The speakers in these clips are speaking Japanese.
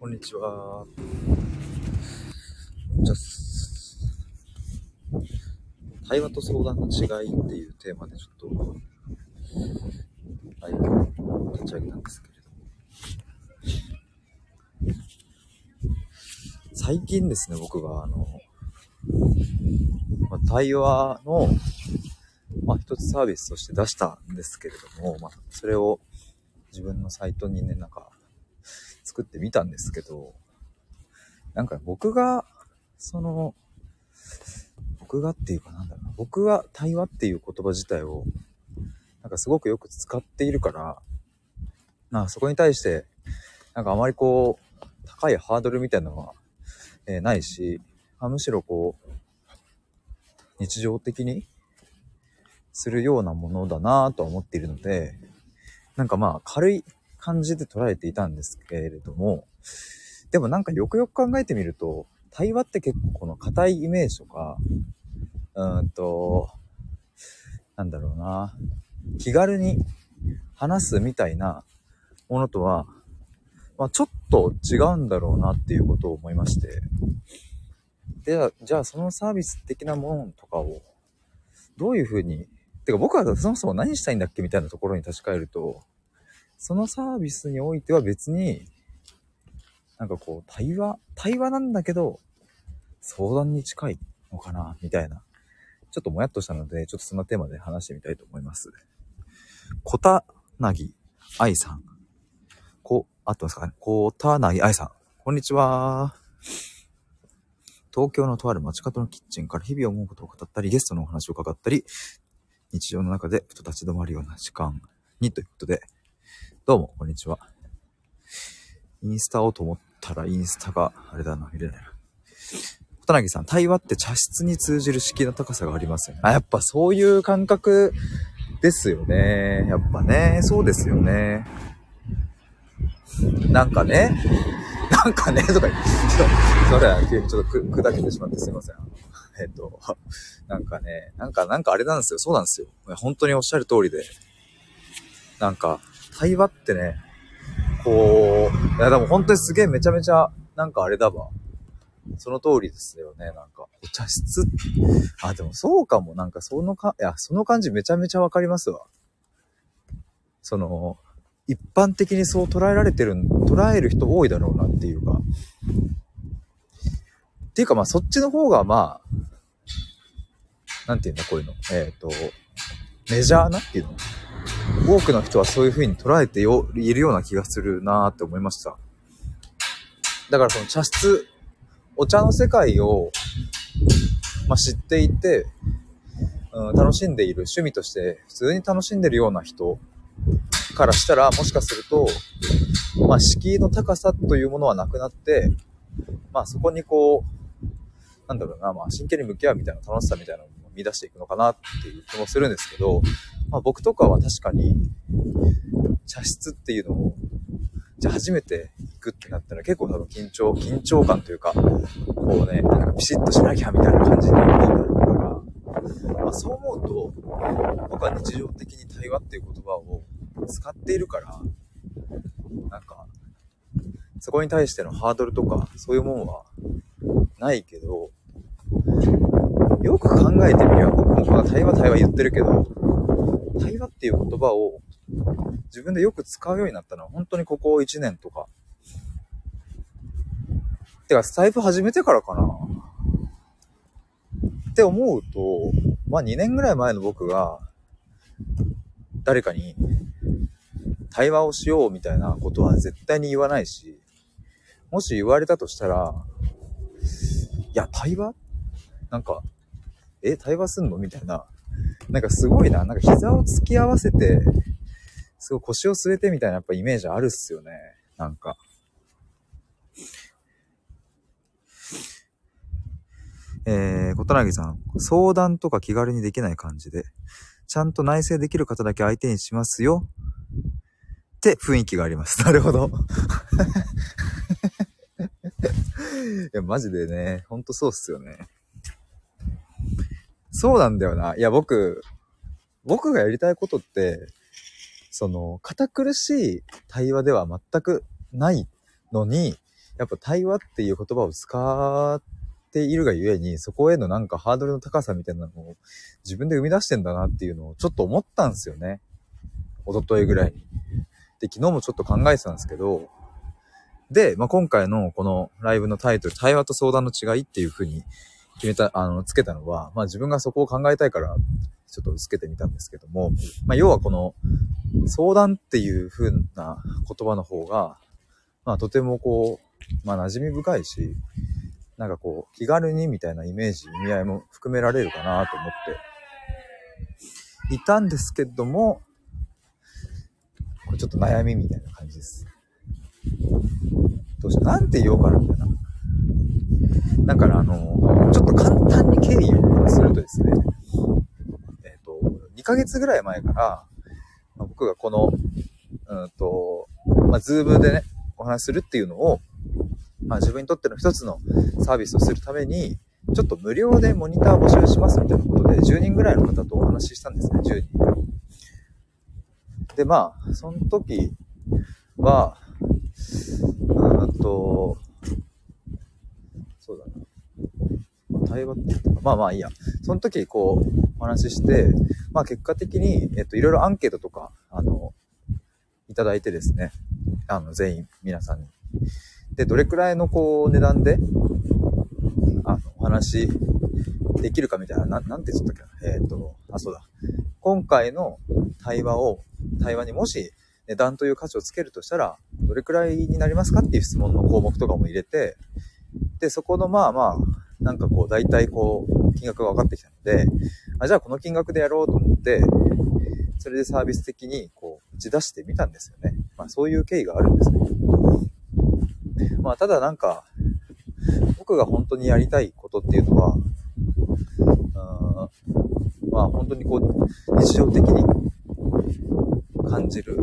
こんにちは。じゃあ対話と相談の違いっていうテーマでちょっと、ライブ立ち上げたんですけれども。最近ですね、僕が、あの、まあ、対話の、まあ、一つサービスとして出したんですけれども、まあ、それを自分のサイトにね、なんか、作ってみたんですけど、なんか僕が、その、僕がっていうかなんだろうな、僕が対話っていう言葉自体を、なんかすごくよく使っているから、なんかそこに対して、なんかあまりこう、高いハードルみたいなのは、えー、ないし、あむしろこう、日常的にするようなものだなぁとは思っているので、なんかまあ軽い感じで捉えていたんですけれども、でもなんかよくよく考えてみると、対話って結構この硬いイメージとか、うんと、なんだろうな、気軽に話すみたいなものとは、まあ、ちょっと違うんだろうなっていうことを思いまして。で、じゃあそのサービス的なものとかを、どういうふうに、てか僕はそもそも何したいんだっけみたいなところに立ち返ると、そのサービスにおいては別に、なんかこう、対話、対話なんだけど、相談に近いのかなみたいな。ちょっともやっとしたので、ちょっとそんなテーマで話してみたいと思います。小田なぎ愛さん。こ、あってますかね？小田なぎ愛さん。こんにちは。東京のとある街角のキッチンから日々思うことを語ったり、ゲストのお話を伺ったり、日常の中でふと立ち止まるような時間にということで、どうも、こんにちは。インスタをと思ったら、インスタが、あれだな、見れないな。小柳さん、対話って茶室に通じる敷居の高さがありますよね。あ、やっぱそういう感覚ですよね。やっぱね、そうですよね。なんかね、なんかね、とか言って、それは急にちょっと砕けてしまってすいません。えっと、なんかね、なんか、なんかあれなんですよ。そうなんですよ。本当におっしゃる通りで。なんか、対話ってね、こう、いやでも本当にすげえめちゃめちゃ、なんかあれだわ。その通りですよね、なんか。お茶室？あ、でもそうかも。なんかそのか、いや、その感じめちゃめちゃわかりますわ。その、一般的にそう捉えられてる、捉える人多いだろうなっていうか。っていうかまあそっちの方がまあ、なんていうんだ、こういうの。えっ、ー、と、メジャーなっていうの。多くの人はそういう風に捉えているような気がするなーって思いました。だからその茶室、お茶の世界を、まあ、知っていて、うん、楽しんでいる趣味として普通に楽しんでるような人からしたらもしかすると、まあ、敷居の高さというものはなくなって、まあ、そこにこう、なんだろうな、まあ、真剣に向き合うみたいな楽しさみたいなの見出していくのかなっていう気もするんですけど、まあ、僕とかは確かに、茶室っていうのを、じゃあ初めて行くってなったら結構多分緊張、緊張感というか、こうね、なんかピシッとしなきゃみたいな感じになるから、まあ、そう思うと、僕は日常的に対話っていう言葉を使っているから、なんか、そこに対してのハードルとか、そういうもんはないけど、よく考えてみれば、僕もこの対話対話言ってるけど、対話っていう言葉を自分でよく使うようになったのは本当にここ1年とか。てか、スタイフ始めてからかな。って思うと、まあ2年ぐらい前の僕が、誰かに対話をしようみたいなことは絶対に言わないし、もし言われたとしたら、いや、対話？なんか、え、対話すんの？みたいななんかすごいな、なんか膝を突き合わせて、すごい腰を据えてみたいなやっぱイメージあるっすよね。なんか。えー、小柳さん、相談とか気軽にできない感じで、ちゃんと内省できる方だけ相手にしますよ。って雰囲気があります。なるほど。いや、マジでね、ほんとそうっすよね。そうなんだよな。いや、僕、僕がやりたいことって、その、堅苦しい対話では全くないのに、やっぱ対話っていう言葉を使っているがゆえに、そこへのなんかハードルの高さみたいなのを自分で生み出してんだなっていうのをちょっと思ったんですよね。一昨日ぐらいに。で、昨日もちょっと考えてたんですけど、で、まあ、今回のこのライブのタイトル、対話と相談の違いっていう風に決めた、あの、つけたのは、まあ、自分がそこを考えたいから、ちょっとつけてみたんですけども、まあ、要はこの、相談っていう風な言葉の方が、まあ、とてもこう、まあ、馴染み深いし、なんかこう、気軽にみたいなイメージ、意味合いも含められるかなと思っていたんですけども、これちょっと悩みみたいな感じです。どうしよう、なんて言おうかな、みたいな。だからあの、ちょっと簡単に経緯をするとですね、えっ、ー、と、2ヶ月ぐらい前から、ま、僕がこの、うんと、まあ、ズームでね、お話しするっていうのを、まあ、自分にとっての一つのサービスをするために、ちょっと無料でモニター募集しますみたいなことで、10人ぐらいの方とお話ししたんですね、10人。で、まあ、その時は、うんと、そうだな。対話って言ったか、まあまあいいや。その時、こう、お話しして、まあ結果的に、えっと、いろいろアンケートとか、あの、いただいてですね、あの、全員、皆さんに。で、どれくらいの、こう、値段で、あの、お話できるかみたいな、ななんて言ったっけな？えっ、ー、と、あ、そうだ。今回の対話を、対話にもし値段という価値をつけるとしたら、どれくらいになりますかっていう質問の項目とかも入れて、で、そこのまあまあ、なんかこう、大体こう、金額が分かってきたので、あ、じゃあこの金額でやろうと思って、それでサービス的にこう、打ち出してみたんですよね。まあそういう経緯があるんですけど。まあただなんか、僕が本当にやりたいことっていうのは、まあ本当にこう、日常的に感じる、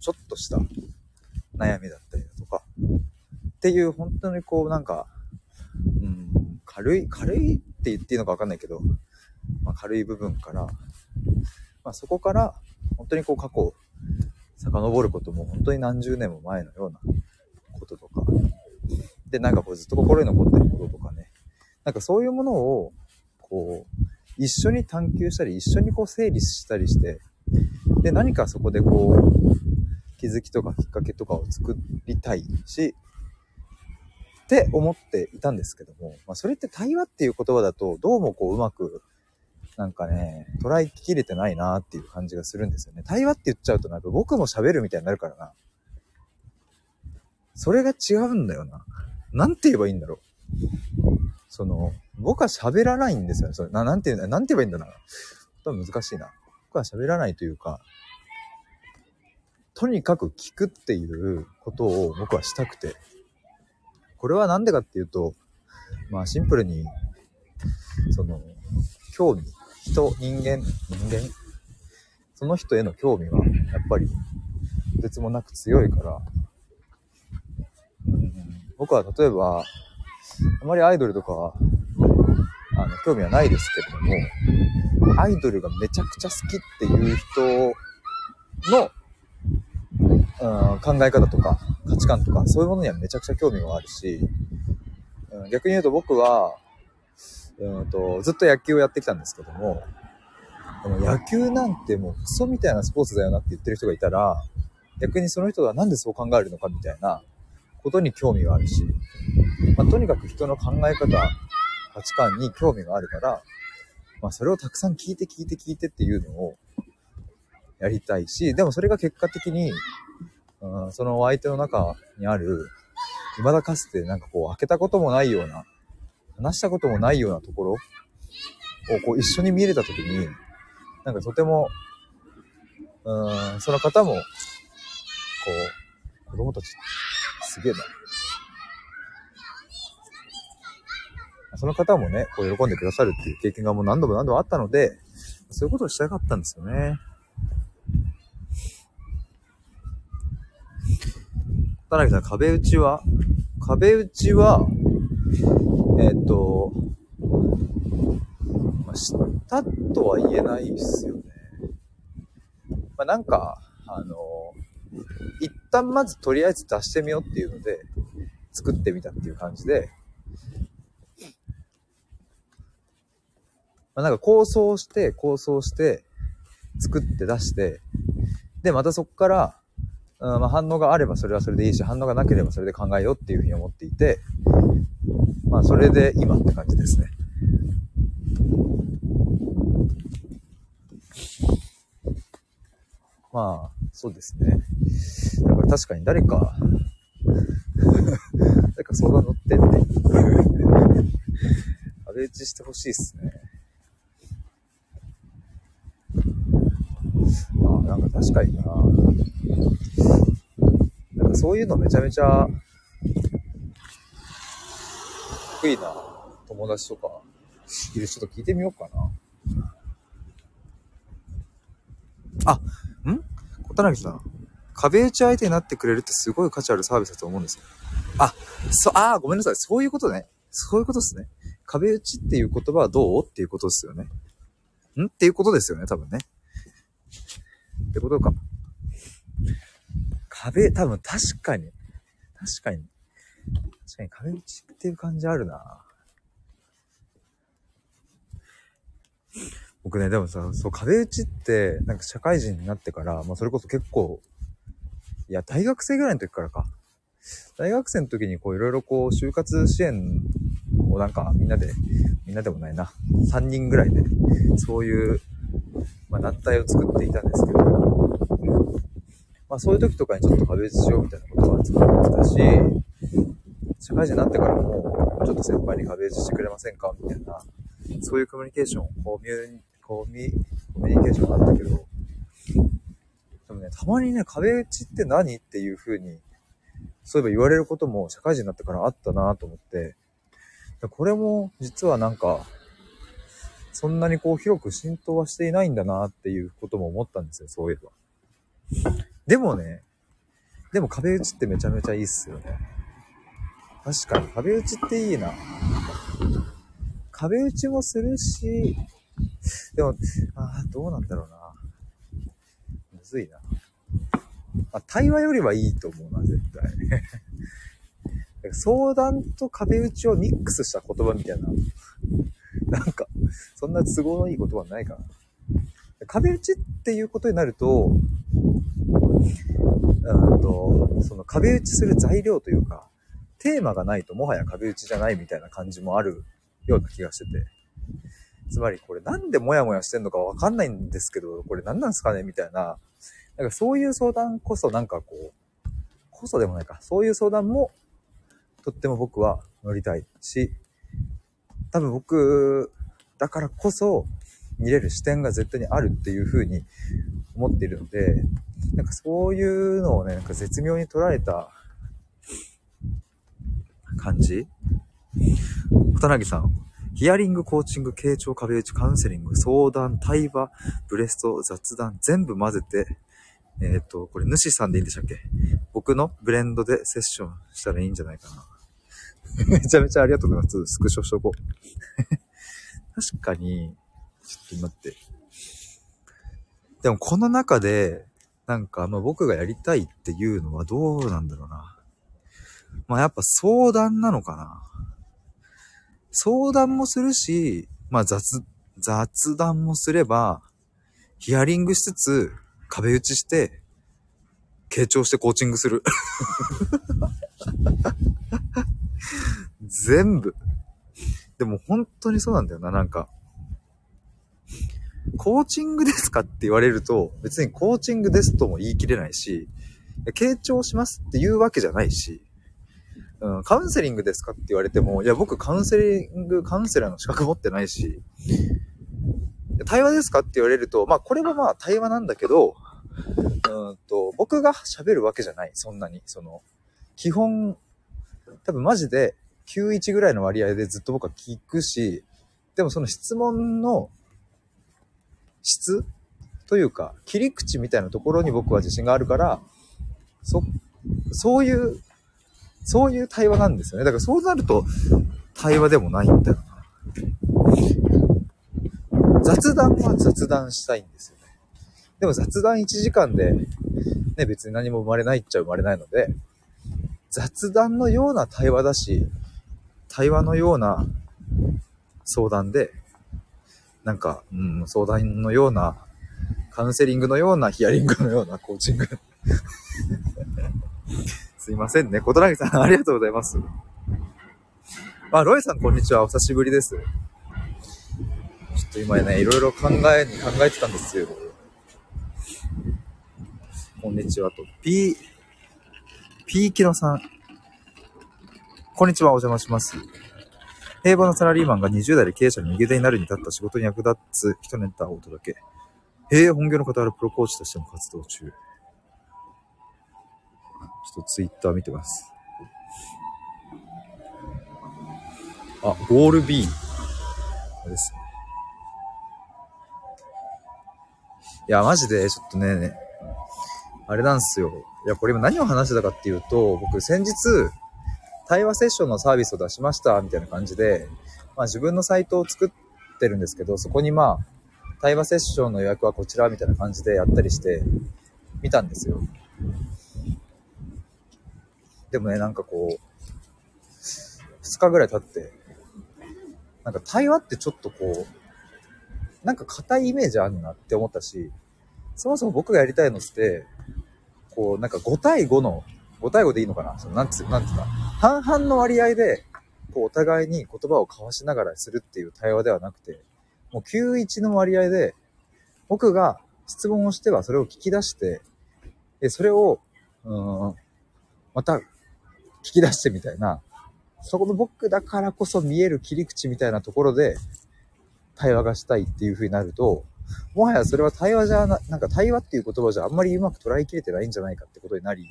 ちょっとした悩みだったりだとか、っていう本当にこうなんか、うん、軽い、軽いって言っていいのかわかんないけど、まあ、軽い部分から、まあ、そこから本当にこう過去遡ることも本当に何十年も前のようなこととか、で、なんかこうずっと心に残ってることとかね、なんかそういうものを、こう、一緒に探求したり、一緒にこう整理したりして、で、何かそこでこう、気づきとかきっかけとかを作りたいし、って思っていたんですけども、まあ、それって対話っていう言葉だと、どうもこううまく、なんかね、捉えきれてないなっていう感じがするんですよね。対話って言っちゃうとなんか僕も喋るみたいになるからな。それが違うんだよな。なんて言えばいいんだろう。その、僕は喋らないんですよね。それななんて言うなんて言えばいいんだな。多分難しいな。僕は喋らないというか、とにかく聞くっていうことを僕はしたくて。これはなんでかっていうと、まあシンプルに、その、興味、人、人間、人間、その人への興味は、やっぱり、とてつもなく強いから、うん、僕は例えば、あまりアイドルとかは、あの、興味はないですけれども、アイドルがめちゃくちゃ好きっていう人の、うん、考え方とか価値観とかそういうものにはめちゃくちゃ興味があるし、うん、逆に言うと僕は、うんと、ずっと野球をやってきたんですけども、でも野球なんてもうクソみたいなスポーツだよなって言ってる人がいたら、逆にその人がなんでそう考えるのかみたいなことに興味があるし、まあ、とにかく人の考え方、価値観に興味があるから、まあ、それをたくさん聞いて聞いて聞いてっていうのをやりたいし、でもそれが結果的に、うん、そのお相手の中にある、未だかつてなんかこう開けたこともないような、話したこともないようなところをこう一緒に見れたときに、なんかとても、うん、その方も、こう、子供たち、すげえな。その方もね、こう喜んでくださるっていう経験がもう何度も何度もあったので、そういうことをしたかったんですよね。田辺さん、壁打ちは？壁打ちは、えっ、ー、と、まあ、したとは言えないですよね。まあ、なんか、あの、一旦まずとりあえず出してみようっていうので、作ってみたっていう感じで、まあ、なんか構想して、構想して、作って出して、で、またそこから、うんまあ、反応があればそれはそれでいいし、反応がなければそれで考えようっていうふうに思っていて、まあ、それで今って感じですね。まあ、そうですね。だから確かに誰か、誰か相談乗ってって、壁打ちしてほしいっすね。なんか確かにな。なんかそういうのめちゃめちゃ、得意な友達とかいる人と聞いてみようかな。あ、ん？小田さん。壁打ち相手になってくれるってすごい価値あるサービスだと思うんですよ。あ、そ、あ、ごめんなさい。そういうことね。そういうことですね。壁打ちっていう言葉はどう？っていうことですよね。ん？っていうことですよね、多分ね。ってことか。壁、多分確かに。確かに。確かに壁打ちっていう感じあるな。僕ね、でもさ、そう、壁打ちって、なんか社会人になってから、まあそれこそ結構、いや、大学生ぐらいの時からか。大学生の時にこういろいろこう、就活支援をなんかみんなで、みんなでもないな、3人ぐらいで、そういう、まあ団体を作っていたんですけど、まあそういう時とかにちょっと壁打ちしようみたいなことは作ってたし、社会人になってからも、ちょっと先輩に壁打ちしてくれませんかみたいな、そういうコミュニケーション、コミュコミコミュニケーションがあったけど、でもね、たまにね、壁打ちって何っていう風に、そういえば言われることも社会人になってからあったなと思って、これも実はなんか、そんなにこう広く浸透はしていないんだなっていうことも思ったんですよ、そういえば。でもね、でも壁打ちってめちゃめちゃいいっすよね。確かに壁打ちっていいな。壁打ちもするし、でも、ああ、どうなんだろうな。むずいな。まあ、対話よりはいいと思うな、絶対。相談と壁打ちをミックスした言葉みたいな。なんか、そんな都合のいい言葉ないかな。壁打ちっていうことになると、うんと、その壁打ちする材料というか、テーマがないともはや壁打ちじゃないみたいな感じもあるような気がしてて。つまりこれなんでモヤモヤしてんのかわかんないんですけど、これ何なんすかねみたいな。なんかそういう相談こそなんかこう、こそでもないか。そういう相談もとっても僕は乗りたいし、多分僕だからこそ見れる視点が絶対にあるっていう風に思っているので、なんかそういうのをね、なんか絶妙に捉えた感じ？小田凪さん、ヒアリング、コーチング、傾聴、壁打ち、カウンセリング、相談、対話、ブレスト、雑談、全部混ぜて、えっ、ー、と、これ、主さんでいいんでしたっけ？僕のブレンドでセッションしたらいいんじゃないかな。めちゃめちゃありがとうございます。スクショしとこう。確かに、ちょっと待って。でもこの中で、なんか、まあ僕がやりたいっていうのはどうなんだろうな。まあやっぱ相談なのかな。相談もするし、まあ雑、雑談もすれば、ヒアリングしつつ、壁打ちして、傾聴してコーチングする。全部。でも本当にそうなんだよな、なんか。コーチングですかって言われると、別にコーチングですとも言い切れないし、傾聴しますって言うわけじゃないし、うん、カウンセリングですかって言われても、いや、僕カウンセリング、カウンセラーの資格持ってないし、対話ですかって言われると、まあ、これはまあ、対話なんだけど、うんと、僕が喋るわけじゃない、そんなに。その、基本、多分マジで91ぐらいの割合でずっと僕は聞くし、でもその質問の質というか、切り口みたいなところに僕は自信があるから、そ、そういうそういう対話なんですよね。だからそうなると、対話でもないんだよな。雑談は雑談したいんですよね。でも雑談1時間で、ね、別に何も生まれないっちゃ生まれないので、雑談のような対話だし、対話のような相談で、なんか、うん、相談のような、カウンセリングのような、ヒアリングのようなコーチング。すいませんね。小柳さん、ありがとうございます。あ、ロイさん、こんにちは。お久しぶりです。ちょっと今ね、いろいろ考えに考えてたんですよ。こんにちはと。P、P キノさん。こんにちは、お邪魔します。平凡なサラリーマンが20代で経営者に右手になるに立った仕事に役立つ一ネタをお届け。へえ、本業の傍らプロコーチとしても活動中。ちょっとツイッター見てます。あ、ゴール B。ですいや、マジで、ちょっとね、あれなんですよ。いや、これ今何を話してたかっていうと、僕先日、対話セッションのサービスを出しました、みたいな感じで、まあ自分のサイトを作ってるんですけど、そこにまあ、対話セッションの予約はこちら、みたいな感じでやったりして、見たんですよ。でもね、なんかこう、2日ぐらい経って、なんか対話ってちょっとこう、なんか硬いイメージあるなって思ったし、そもそも僕がやりたいのって、こう、なんか5対5の、5対5でいいのかな？そのなんつう、なんつうか、半々の割合で、こう、お互いに言葉を交わしながらするっていう対話ではなくて、もう91の割合で、僕が質問をしてはそれを聞き出して、で、それを、うん、また聞き出してみたいな、そこの僕だからこそ見える切り口みたいなところで対話がしたいっていう風になると、もはやそれは対話じゃな、なんか対話っていう言葉じゃあんまりうまく捉えきれてないんじゃないかってことになり、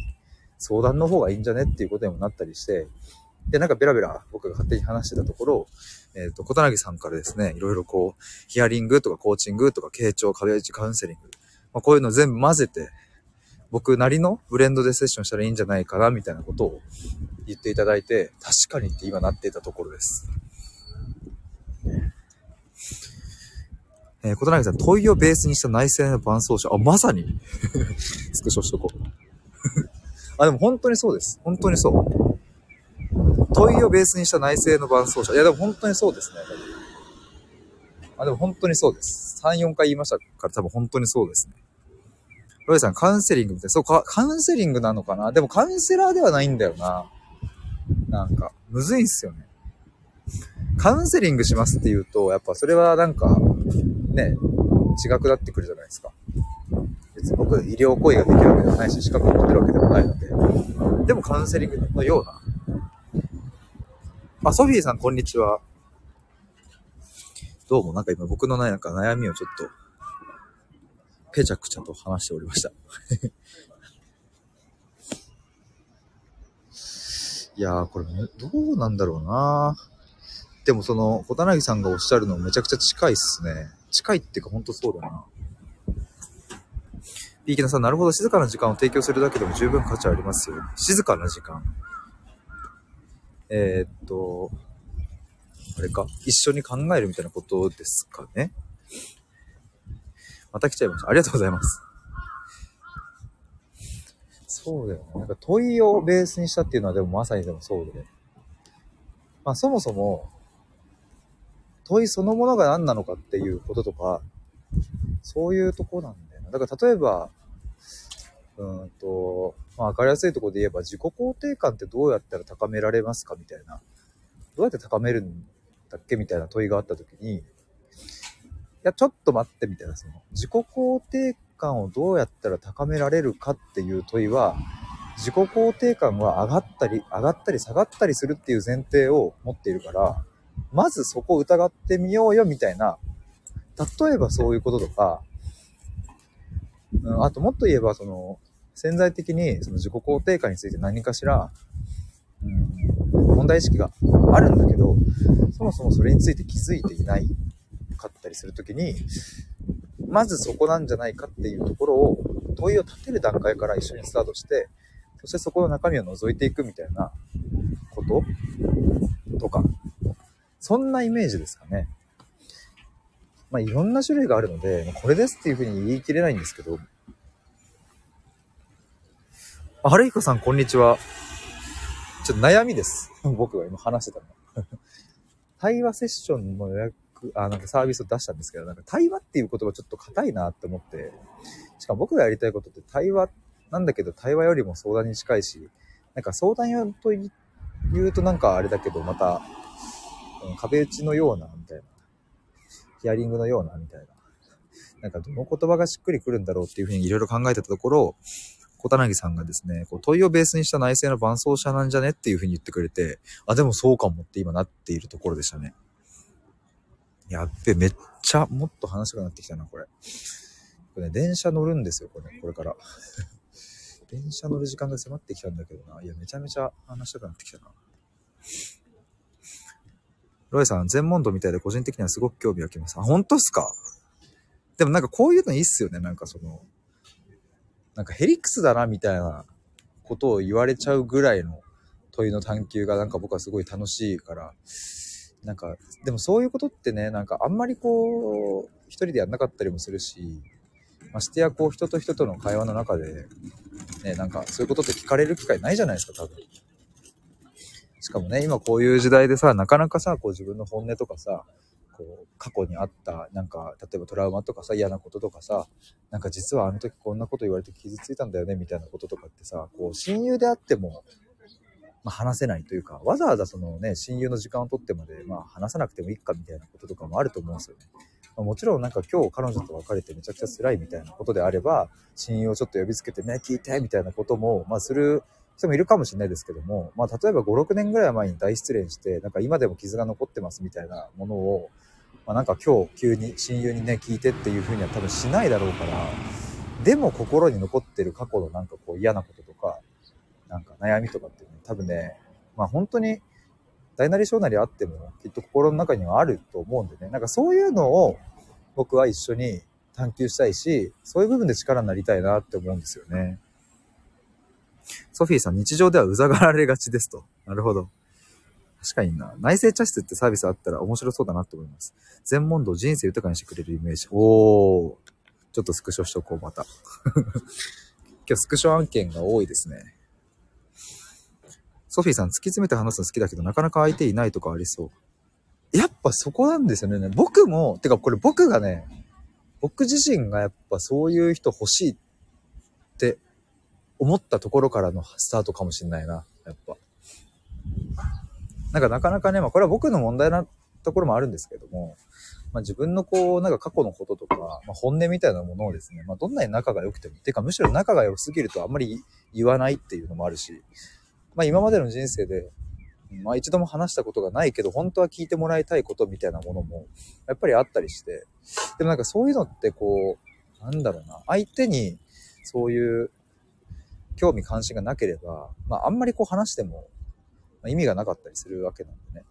相談の方がいいんじゃねっていうことにもなったりして、で、なんかベラベラ僕が勝手に話してたところ、えっ、ー、と、小柳さんからですね、いろいろこう、ヒアリングとかコーチングとか、傾聴、壁打ちカウンセリング、まあ、こういうの全部混ぜて、僕なりのブレンドでセッションしたらいいんじゃないかな、みたいなことを言っていただいて、確かにって今なっていたところです。えー、小柳さん、問いをベースにした内政の伴奏者。あ、まさに スクショしとこう。あ、でも本当にそうです。本当にそう。問いをベースにした内政の伴奏者。いや、でも本当にそうですね。あ、でも本当にそうです。3、4回言いましたから多分本当にそうですね。ロイさん、カウンセリングみたいな。そうか、カウンセリングなのかな？でもカウンセラーではないんだよな。なんか、むずいんすよね。カウンセリングしますって言うと、やっぱそれはなんか、ね、違くなってくるじゃないですか。別に僕、医療行為ができるわけでもないし、資格を持ってるわけでもないので。でもカウンセリングのような。あ、ソフィーさん、こんにちは。どうも、なんか今僕のなんか悩みをちょっと、ぺちゃくちゃと話しておりました。いやー、これ、どうなんだろうなでもその、小田柳さんがおっしゃるのめちゃくちゃ近いっすね。近いっていうかほんとそうだな。ピーキナさん、なるほど、静かな時間を提供するだけでも十分価値ありますよ。静かな時間。えー、っと、あれか、一緒に考えるみたいなことですかね。また来ちゃいました。ありがとうございます。そうだよね。なんか問いをベースにしたっていうのはでもまさにでもそうで。まあそもそも、問いそのものが何なのかっていうこととか、そういうとこなんだ。から例えば、うんと、まあ分かりやすいところで言えば自己肯定感ってどうやったら高められますかみたいな。どうやって高めるんだっけみたいな問いがあった時に、いや、ちょっと待ってみたいな、その、自己肯定感をどうやったら高められるかっていう問いは、自己肯定感は上がったり、上がったり下がったりするっていう前提を持っているから、まずそこを疑ってみようよみたいな、例えばそういうこととか、うん、あともっと言えば、その、潜在的にその自己肯定感について何かしら、うん、問題意識があるんだけど、そもそもそれについて気づいていないかったりするときに、まずそこなんじゃないかっていうところを問いを立てる段階から一緒にスタートして、そしてそこの中身を覗いていくみたいなこととか、そんなイメージですかね。まあ、いろんな種類があるので、これですっていうふうに言い切れないんですけど。あ、はるひこさん、こんにちは。ちょっと悩みです。僕が今話してたの。対話セッションの予約、あ、なんかサービスを出したんですけど、なんか対話っていう言葉ちょっと硬いなって思って、しかも僕がやりたいことって対話なんだけど、対話よりも相談に近いし、なんか相談よと言うとなんかあれだけど、また、壁打ちのような、みたいな。ヒアリングのような、みたいな。なんかどの言葉がしっくりくるんだろうっていうふうにいろいろ考えてたところ、小田凪さんがですね、こう問いをベースにした内政の伴走者なんじゃねっていうふうに言ってくれて、あ、でもそうかもって今なっているところでしたね。やっべ、めっちゃもっと話したくなってきたな、これ。これね、電車乗るんですよ、これ、これから。電車乗る時間が迫ってきたんだけどな。いや、めちゃめちゃ話したくなってきたな。ロエさん、全問答みたいで個人的にはすごく興味湧きます。あ、本当っすか？でもなんかこういうのいいっすよね。なんかその、なんかヘリックスだなみたいなことを言われちゃうぐらいの問いの探求がなんか僕はすごい楽しいから、なんか、でもそういうことってね、なんかあんまりこう、一人でやんなかったりもするし、ましてやこう人と人との会話の中で、ね、なんかそういうことって聞かれる機会ないじゃないですか、多分。しかもね、今こういう時代でさ、なかなかさ、こう自分の本音とかさ、こう過去にあった、なんか、例えばトラウマとかさ、嫌なこととかさ、なんか実はあの時こんなこと言われて傷ついたんだよね、みたいなこととかってさ、こう親友であっても、まあ、話せないというか、わざわざそのね、親友の時間を取ってまで、まあ話さなくてもいいかみたいなこととかもあると思うんですよね。まあもちろんなんか今日彼女と別れてめちゃくちゃ辛いみたいなことであれば、親友をちょっと呼びつけてね、聞いてみたいなことも、まあする人もいるかもしれないですけども、まあ例えば5、6年ぐらい前に大失恋して、なんか今でも傷が残ってますみたいなものを、まあなんか今日急に親友にね、聞いてっていうふうには多分しないだろうから、でも心に残ってる過去のなんかこう嫌なこととか、なんか悩みとかってね、多分ね、まあ本当に大なり小なりあってもきっと心の中にはあると思うんでね、なんかそういうのを僕は一緒に探求したいし、そういう部分で力になりたいなって思うんですよね。ソフィーさん、日常ではうざがられがちですと。なるほど。確かにな。内政茶室ってサービスあったら面白そうだなって思います。全問答人生豊かにしてくれるイメージ。おー。ちょっとスクショしとこう、また。今日スクショ案件が多いですね。ソフィーさん、突き詰めて話すの好きだけど、なかなか相手いないとかありそう。やっぱそこなんですよね。僕も、てかこれ僕がね、僕自身がやっぱそういう人欲しいっ思ったところからのスタートかもしれないな、やっぱ。なんかなかなかね、まあこれは僕の問題なところもあるんですけども、まあ自分のこう、なんか過去のこととか、まあ本音みたいなものをですね、まあどんなに仲が良くても、てかむしろ仲が良すぎるとあんまり言わないっていうのもあるし、まあ今までの人生で、まあ一度も話したことがないけど、本当は聞いてもらいたいことみたいなものも、やっぱりあったりして、でもなんかそういうのってこう、なんだろうな、相手にそういう興味関心がなければ、まああんまりこう話しても、ま、意味がなかったりするわけなんでね。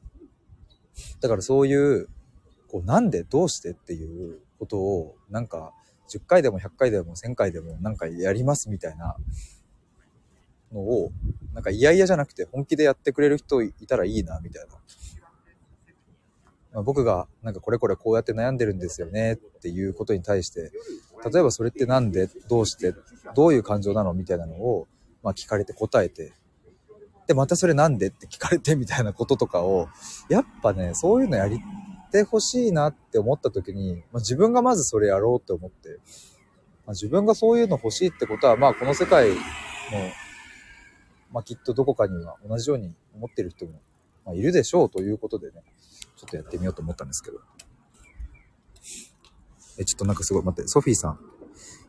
だからそういう、こうなんでどうしてっていうことを、なんか10回でも100回でも1000回でもなんかやりますみたいなのを、なんか嫌々じゃなくて本気でやってくれる人いたらいいな、みたいな。まあ、僕がなんかこれこれこうやって悩んでるんですよねっていうことに対して、例えばそれってなんでどうしてどういう感情なのみたいなのを、まあ、聞かれて答えて、で、またそれなんでって聞かれてみたいなこととかを、やっぱね、そういうのやりてほしいなって思った時に、まあ、自分がまずそれやろうって思って、まあ、自分がそういうの欲しいってことは、まあこの世界の、まあきっとどこかには同じように思ってる人も、まあ、いるでしょうということでね、ちょっとやってみようと思ったんですけど。え、ちょっとなんかすごい、待って、ソフィーさん。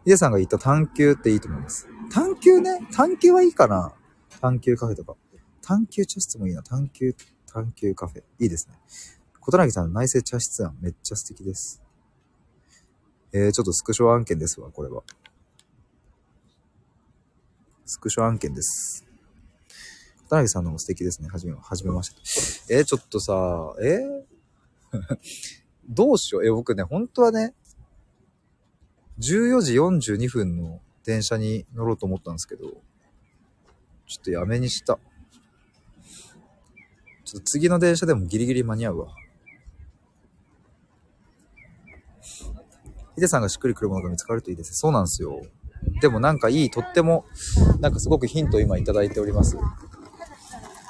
ヒデさんが言った探求っていいと思います。探求ね探求はいいかな探求カフェとか。探求茶室もいいな。探求、探求カフェ。いいですね。小柳さんの内政茶室案めっちゃ素敵です。えー、ちょっとスクショ案件ですわ、これは。スクショ案件です。小柳さんのも素敵ですね。はじめ、はじめまして。えー、ちょっとさ、えー どうしよう。え、僕ね、本当はね、14時42分の電車に乗ろうと思ったんですけど、ちょっとやめにした。ちょっと次の電車でもギリギリ間に合うわ。ヒデさんがしっくりくるものが見つかるといいですね。そうなんですよ。でもなんかいい、とっても、なんかすごくヒントを今いただいております。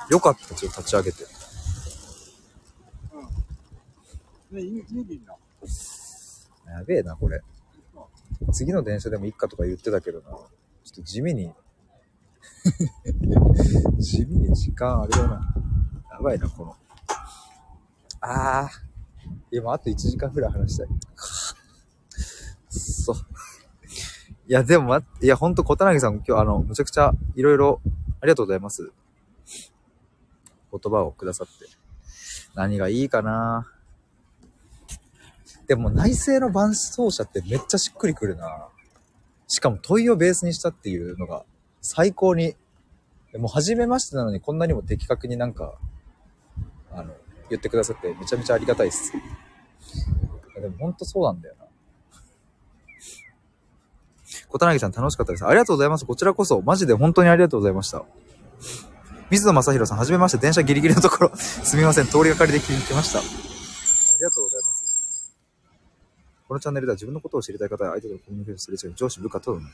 よかった、ちょっと立ち上げて。うん。ね、家でいいな。やべえな、これ。次の電車でもいっかとか言ってたけどな。ちょっと地味に 地味に時間あれだな。やばいな、この。あー。今あと1時間くらい話したい。くそ。いや、でもま、いや、ほんと、小田さん、今日、あの、むちゃくちゃ、いろいろ、ありがとうございます。言葉をくださって。何がいいかなでも、内政の伴奏者ってめっちゃしっくりくるなしかも問いをベースにしたっていうのが、最高に、もう初めましてなのにこんなにも的確になんか、あの、言ってくださってめちゃめちゃありがたいっす。でもほんとそうなんだよな。小田さん楽しかったです。ありがとうございます。こちらこそ、マジで本当にありがとうございました。水野正宏さん、はじめまして、電車ギリギリのところ、すみません、通りがかりで聞いてました。このチャンネルでは自分のことを知りたい方や相手とコミュニケーションする上司、部下とのね、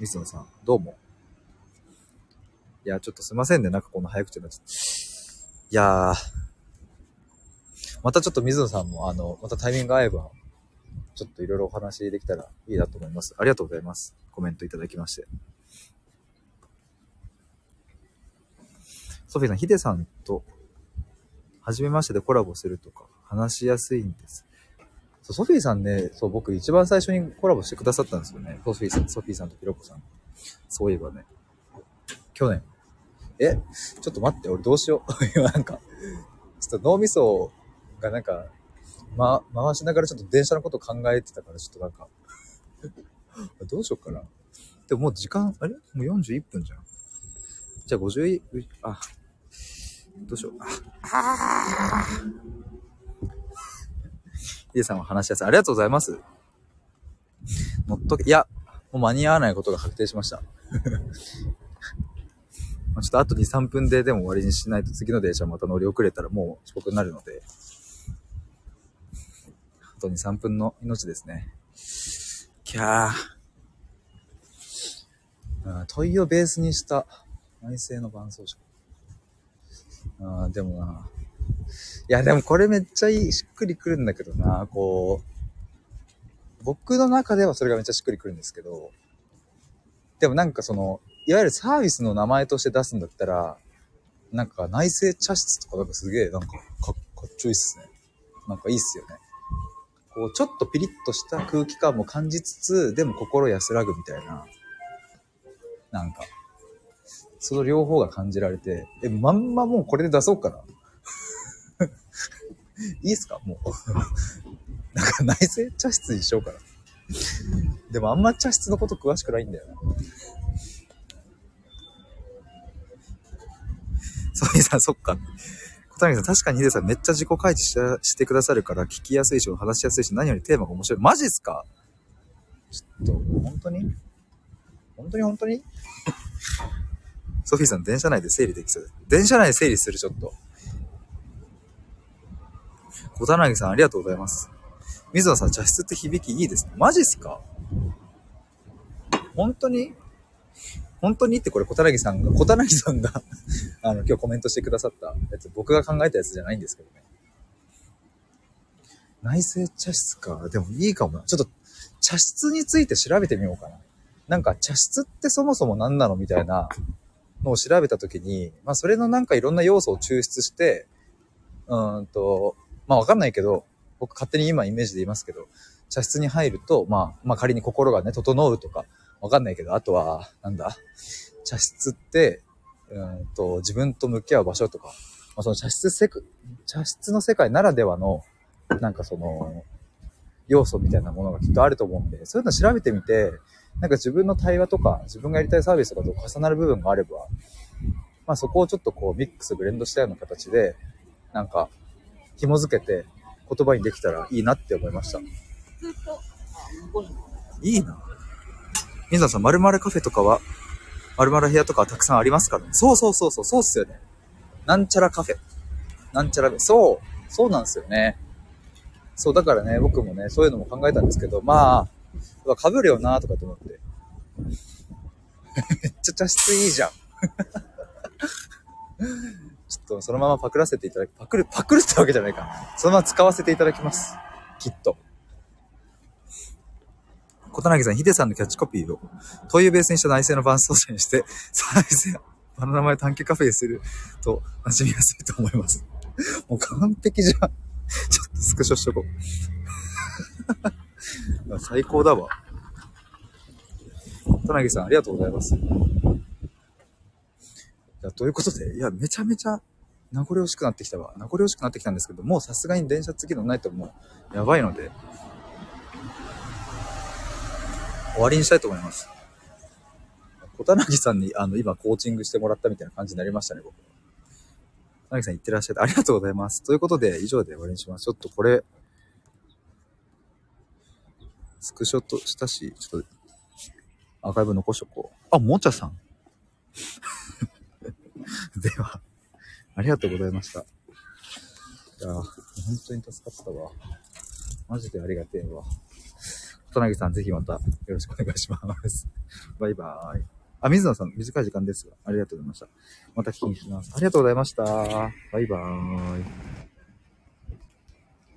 水野さん、どうも。いや、ちょっとすいませんね、なんかこんな早口になっちゃって。いやー、またちょっと水野さんも、あの、またタイミング合えば、ちょっといろいろお話できたらいいなと思います。ありがとうございます。コメントいただきまして。ソフィーさん、ヒデさんと、初めましてでコラボするとか、話しやすいんです。ソフィーさんね、そう、僕一番最初にコラボしてくださったんですよね。ソフィーさん、ソフィーさんとヒロコさん。そういえばね。去年。えちょっと待って、俺どうしよう。今なんか、ちょっと脳みそがなんか、ま、回しながらちょっと電車のこと考えてたから、ちょっとなんか、どうしようかな。でももう時間、あれ？もう41分じゃん。じゃあ50、あ、どうしよう。あ、あヒデさんは話しやすい。ありがとうございます。乗っとけ、いや、もう間に合わないことが確定しました。ちょっとあと2、3分ででも終わりにしないと次の電車また乗り遅れたらもう遅刻になるので、あと2、3分の命ですね。キャー。問いをベースにした内政の伴奏者。あでもな。いや、でもこれめっちゃいい、しっくりくるんだけどな、こう、僕の中ではそれがめっちゃしっくりくるんですけど、でもなんかその、いわゆるサービスの名前として出すんだったら、なんか内政茶室とかなんかすげえなんかかかっちょいいっすね。なんかいいっすよね。こう、ちょっとピリッとした空気感も感じつつ、でも心安らぐみたいな。なんか、その両方が感じられて、え、まんまもうこれで出そうかな。いいっすか？もう。なんか内政茶室にしようかな。でもあんま茶室のこと詳しくないんだよな。ソフィーさん、そっか。小谷さん、確かにヒデさんめっちゃ自己開示してしてくださるから聞きやすいし、話しやすいし、何よりテーマが面白い。マジっすか？ちょっと、本当に？本当に？本当に？ソフィーさん、電車内で整理できそう。電車内で整理する、ちょっと。小田柳さん、ありがとうございます。水野さん、茶室って響きいいですね。マジっすか？本当に？本当に？ってこれ小田柳さんが、小田柳さんが あの、今日コメントしてくださったやつ、僕が考えたやつじゃないんですけどね。内政茶室か。でもいいかもな。ちょっと、茶室について調べてみようかな。なんか、茶室ってそもそも何なのみたいなのを調べたときに、まあ、それのなんかいろんな要素を抽出して、うんと、まあ、わかんないけど、僕勝手に今イメージで言いますけど、茶室に入ると、まあ、まあ仮に心がね、整うとか、わかんないけど、あとは、なんだ、茶室って、うんと、自分と向き合う場所とか、まあ、その茶室せく、茶室の世界ならではの、なんかその、要素みたいなものがきっとあると思うんで、そういうの調べてみて、なんか自分の対話とか、自分がやりたいサービスとかと重なる部分があれば、まあそこをちょっとこうミックスブレンドしたような形で、なんか、紐づけて言葉にできたらいいなって思いました。いいな。水野さん、〇〇カフェとかは、〇〇部屋とかはたくさんありますからね。そうそうそうそう、そうっすよね。なんちゃらカフェ。なんちゃらカフェ。そう、そうなんですよね。そう、だからね、僕もね、そういうのも考えたんですけど、まあ、かぶるよなとかと思って。めっちゃ茶室いいじゃん。っとそのままパクらせていただき、パクる、パクるってわけじゃないか。そのまま使わせていただきます。きっと。小田薙さん、ヒデさんのキャッチコピーを、灯油ベースにした内政の伴奏者にして、再生、バナナ前探求カフェにすると、馴染みやすいと思います。もう完璧じゃん。ちょっとスクショしとこう。最高だわ。小田薙さん、ありがとうございます。いや、ということで、いや、めちゃめちゃ名残惜しくなってきたわ。名残惜しくなってきたんですけど、もうさすがに電車次のないともう、やばいので、終わりにしたいと思います。小田薙さんに、あの、今、コーチングしてもらったみたいな感じになりましたね、僕。小田さん、いってらっしゃい。ありがとうございます。ということで、以上で終わりにします。ちょっとこれ、スクショとしたし、ちょっと、アーカイブ残しとこう。あ、もちゃさん。では、ありがとうございました。いや、本当に助かったわ。マジでありがてえわ。小柳さん、ぜひまたよろしくお願いします。バイバーイ。あ、水野さん、短い時間ですが、ありがとうございました。また聞きにします。ありがとうございました。バイバーイ。